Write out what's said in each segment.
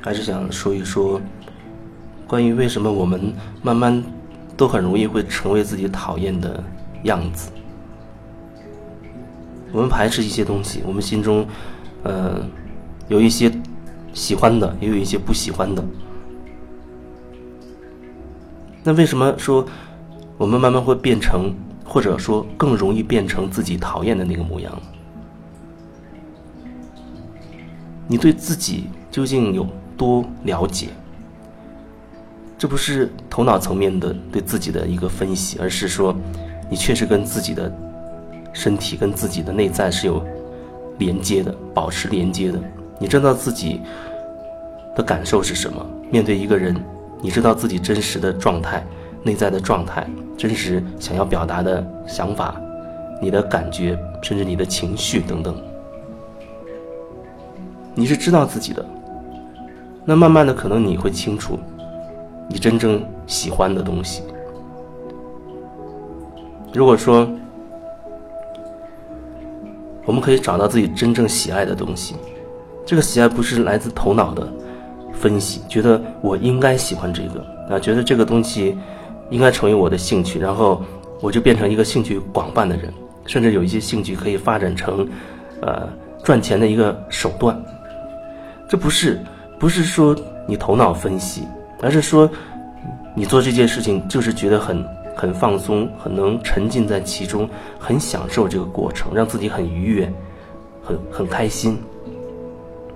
还是想说一说，关于为什么我们慢慢都很容易会成为自己讨厌的样子。我们排斥一些东西，我们心中，呃，有一些喜欢的，也有一些不喜欢的。那为什么说我们慢慢会变成，或者说更容易变成自己讨厌的那个模样？你对自己究竟有多了解？这不是头脑层面的对自己的一个分析，而是说你确实跟自己的身体、跟自己的内在是有连接的，保持连接的。你知道自己的感受是什么？面对一个人，你知道自己真实的状态、内在的状态、真实想要表达的想法、你的感觉，甚至你的情绪等等。你是知道自己的，那慢慢的可能你会清楚，你真正喜欢的东西。如果说我们可以找到自己真正喜爱的东西，这个喜爱不是来自头脑的分析，觉得我应该喜欢这个啊，觉得这个东西应该成为我的兴趣，然后我就变成一个兴趣广泛的人，甚至有一些兴趣可以发展成呃赚钱的一个手段。这不是，不是说你头脑分析，而是说，你做这件事情就是觉得很很放松，很能沉浸在其中，很享受这个过程，让自己很愉悦，很很开心，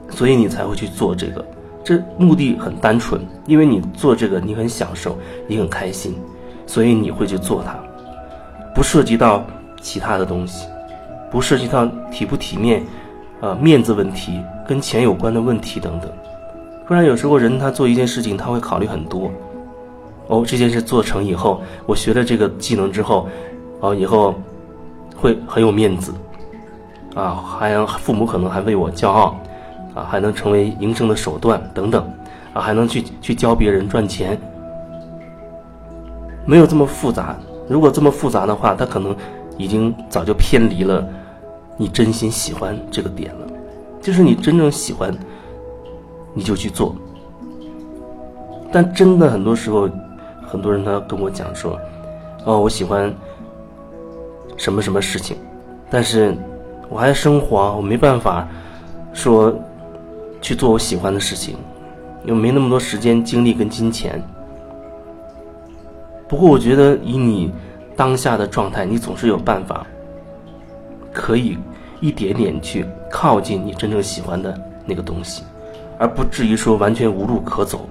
所以你才会去做这个。这目的很单纯，因为你做这个你很享受，你很开心，所以你会去做它，不涉及到其他的东西，不涉及到体不体面。呃，面子问题跟钱有关的问题等等，不然有时候人他做一件事情他会考虑很多。哦，这件事做成以后，我学了这个技能之后，哦，以后会很有面子，啊，还父母可能还为我骄傲，啊，还能成为营生的手段等等，啊，还能去去教别人赚钱。没有这么复杂，如果这么复杂的话，他可能已经早就偏离了。你真心喜欢这个点了，就是你真正喜欢，你就去做。但真的很多时候，很多人他跟我讲说：“哦，我喜欢什么什么事情，但是我还生活，我没办法说去做我喜欢的事情，又没那么多时间、精力跟金钱。”不过，我觉得以你当下的状态，你总是有办法。可以一点点去靠近你真正喜欢的那个东西，而不至于说完全无路可走。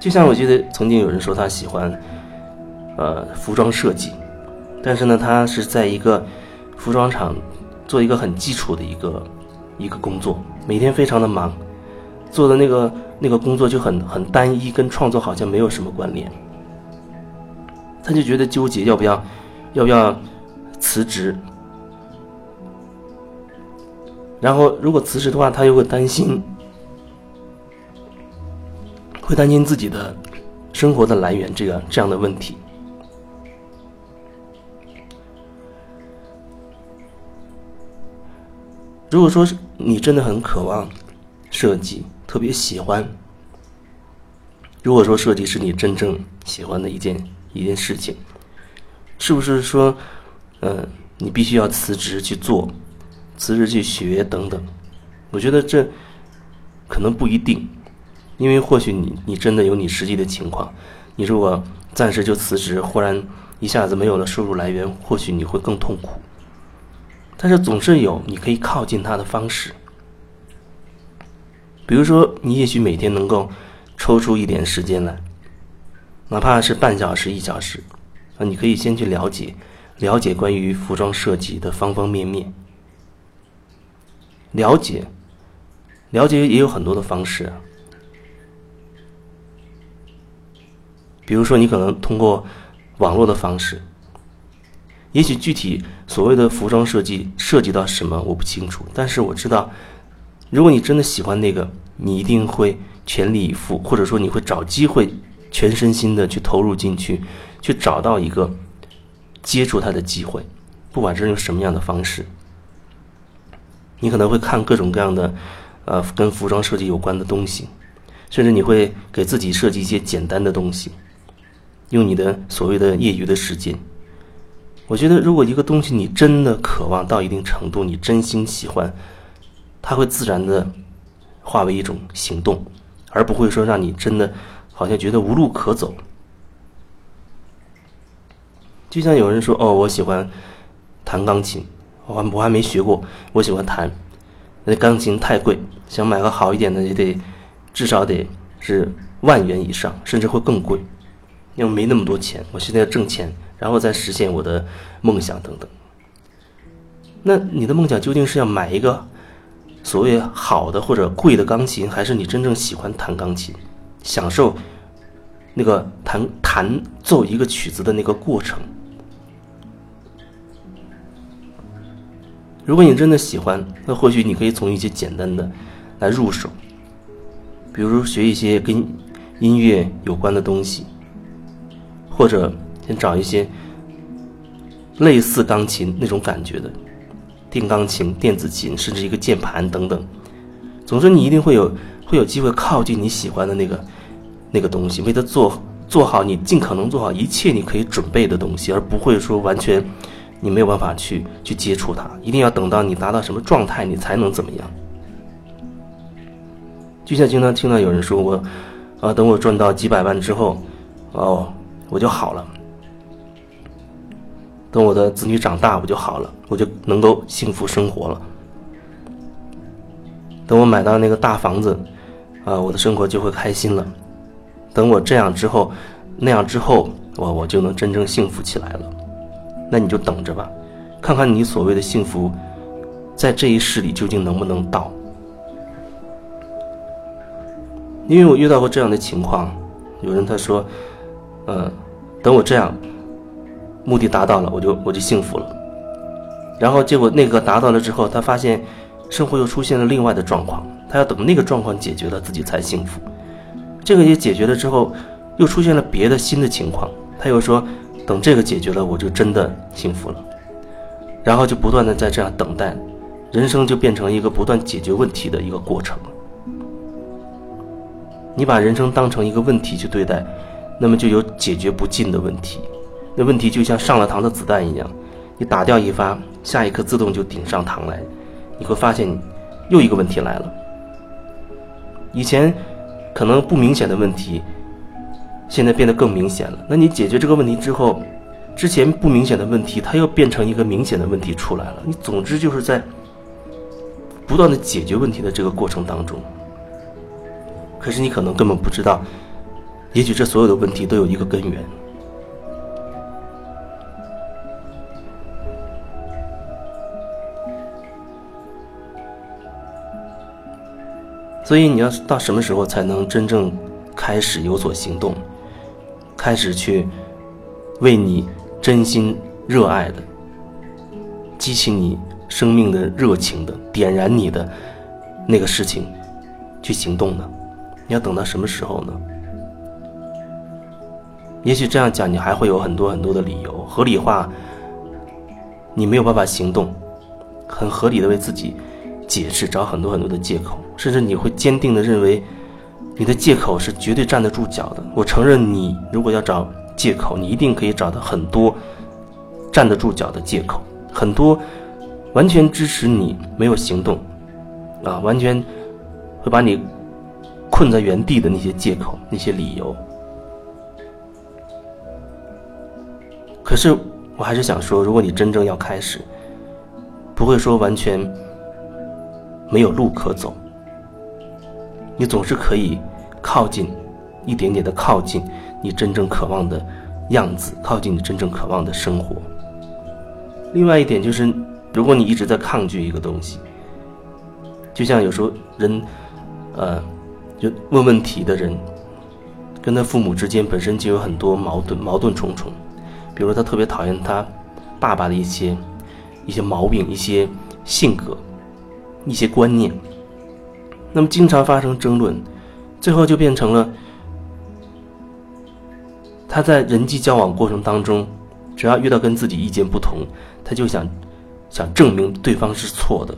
就像我记得曾经有人说他喜欢，呃，服装设计，但是呢，他是在一个服装厂做一个很基础的一个一个工作，每天非常的忙，做的那个那个工作就很很单一，跟创作好像没有什么关联。他就觉得纠结要不要，要不要。辞职，然后如果辞职的话，他又会担心，会担心自己的生活的来源这个这样的问题。如果说是你真的很渴望设计，特别喜欢，如果说设计是你真正喜欢的一件一件事情，是不是说？嗯，你必须要辞职去做，辞职去学等等。我觉得这可能不一定，因为或许你你真的有你实际的情况。你如果暂时就辞职，忽然一下子没有了收入来源，或许你会更痛苦。但是总是有你可以靠近他的方式，比如说你也许每天能够抽出一点时间来，哪怕是半小时、一小时，啊，你可以先去了解。了解关于服装设计的方方面面，了解，了解也有很多的方式，比如说你可能通过网络的方式，也许具体所谓的服装设计涉及到什么我不清楚，但是我知道，如果你真的喜欢那个，你一定会全力以赴，或者说你会找机会全身心的去投入进去，去找到一个。接触他的机会，不管是用什么样的方式，你可能会看各种各样的，呃，跟服装设计有关的东西，甚至你会给自己设计一些简单的东西，用你的所谓的业余的时间。我觉得，如果一个东西你真的渴望到一定程度，你真心喜欢，它会自然的化为一种行动，而不会说让你真的好像觉得无路可走。就像有人说：“哦，我喜欢弹钢琴，我我还没学过，我喜欢弹。那钢琴太贵，想买个好一点的也得至少得是万元以上，甚至会更贵。因为没那么多钱，我现在要挣钱，然后再实现我的梦想等等。那你的梦想究竟是要买一个所谓好的或者贵的钢琴，还是你真正喜欢弹钢琴，享受那个弹弹奏一个曲子的那个过程？”如果你真的喜欢，那或许你可以从一些简单的来入手，比如学一些跟音乐有关的东西，或者先找一些类似钢琴那种感觉的电钢琴、电子琴，甚至一个键盘等等。总之，你一定会有会有机会靠近你喜欢的那个那个东西，为它做做好你尽可能做好一切你可以准备的东西，而不会说完全。你没有办法去去接触它，一定要等到你达到什么状态，你才能怎么样。就像经常听到有人说我，啊，等我赚到几百万之后，哦，我就好了。等我的子女长大，我就好了，我就能够幸福生活了。等我买到那个大房子，啊，我的生活就会开心了。等我这样之后，那样之后，我我就能真正幸福起来了。那你就等着吧，看看你所谓的幸福，在这一世里究竟能不能到？因为我遇到过这样的情况，有人他说，嗯，等我这样，目的达到了，我就我就幸福了。然后结果那个达到了之后，他发现生活又出现了另外的状况，他要等那个状况解决了，自己才幸福。这个也解决了之后，又出现了别的新的情况，他又说。等这个解决了，我就真的幸福了。然后就不断的在这样等待，人生就变成一个不断解决问题的一个过程。你把人生当成一个问题去对待，那么就有解决不尽的问题。那问题就像上了膛的子弹一样，你打掉一发，下一颗自动就顶上膛来。你会发现，又一个问题来了。以前可能不明显的问题。现在变得更明显了。那你解决这个问题之后，之前不明显的问题，它又变成一个明显的问题出来了。你总之就是在不断的解决问题的这个过程当中。可是你可能根本不知道，也许这所有的问题都有一个根源。所以你要到什么时候才能真正开始有所行动？开始去为你真心热爱的、激起你生命的热情的、点燃你的那个事情去行动呢？你要等到什么时候呢？也许这样讲，你还会有很多很多的理由合理化，你没有办法行动，很合理的为自己解释，找很多很多的借口，甚至你会坚定的认为。你的借口是绝对站得住脚的。我承认，你如果要找借口，你一定可以找到很多站得住脚的借口，很多完全支持你没有行动，啊，完全会把你困在原地的那些借口、那些理由。可是，我还是想说，如果你真正要开始，不会说完全没有路可走。你总是可以靠近，一点点的靠近你真正渴望的样子，靠近你真正渴望的生活。另外一点就是，如果你一直在抗拒一个东西，就像有时候人，呃，就问问题的人，跟他父母之间本身就有很多矛盾，矛盾重重。比如他特别讨厌他爸爸的一些一些毛病、一些性格、一些观念。那么经常发生争论，最后就变成了他在人际交往过程当中，只要遇到跟自己意见不同，他就想想证明对方是错的，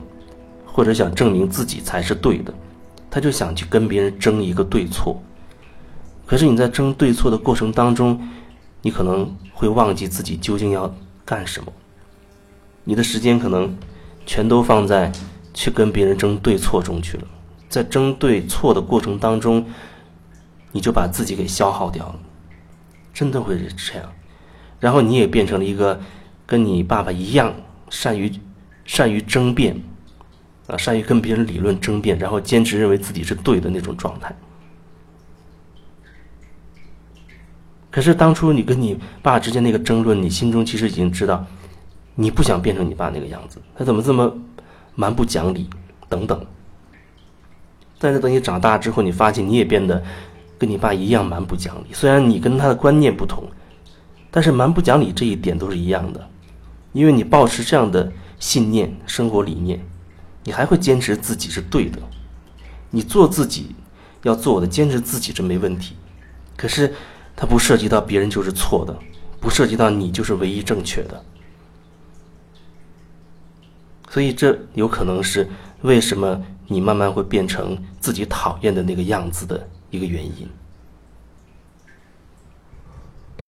或者想证明自己才是对的。他就想去跟别人争一个对错。可是你在争对错的过程当中，你可能会忘记自己究竟要干什么。你的时间可能全都放在去跟别人争对错中去了，在争对错的过程当中，你就把自己给消耗掉了，真的会是这样。然后你也变成了一个跟你爸爸一样善于善于争辩啊，善于跟别人理论争辩，然后坚持认为自己是对的那种状态。可是当初你跟你爸之间那个争论，你心中其实已经知道，你不想变成你爸那个样子。他怎么这么蛮不讲理？等等。但是等你长大之后，你发现你也变得跟你爸一样蛮不讲理。虽然你跟他的观念不同，但是蛮不讲理这一点都是一样的。因为你保持这样的信念、生活理念，你还会坚持自己是对的。你做自己要做的，坚持自己这没问题。可是。它不涉及到别人就是错的，不涉及到你就是唯一正确的，所以这有可能是为什么你慢慢会变成自己讨厌的那个样子的一个原因。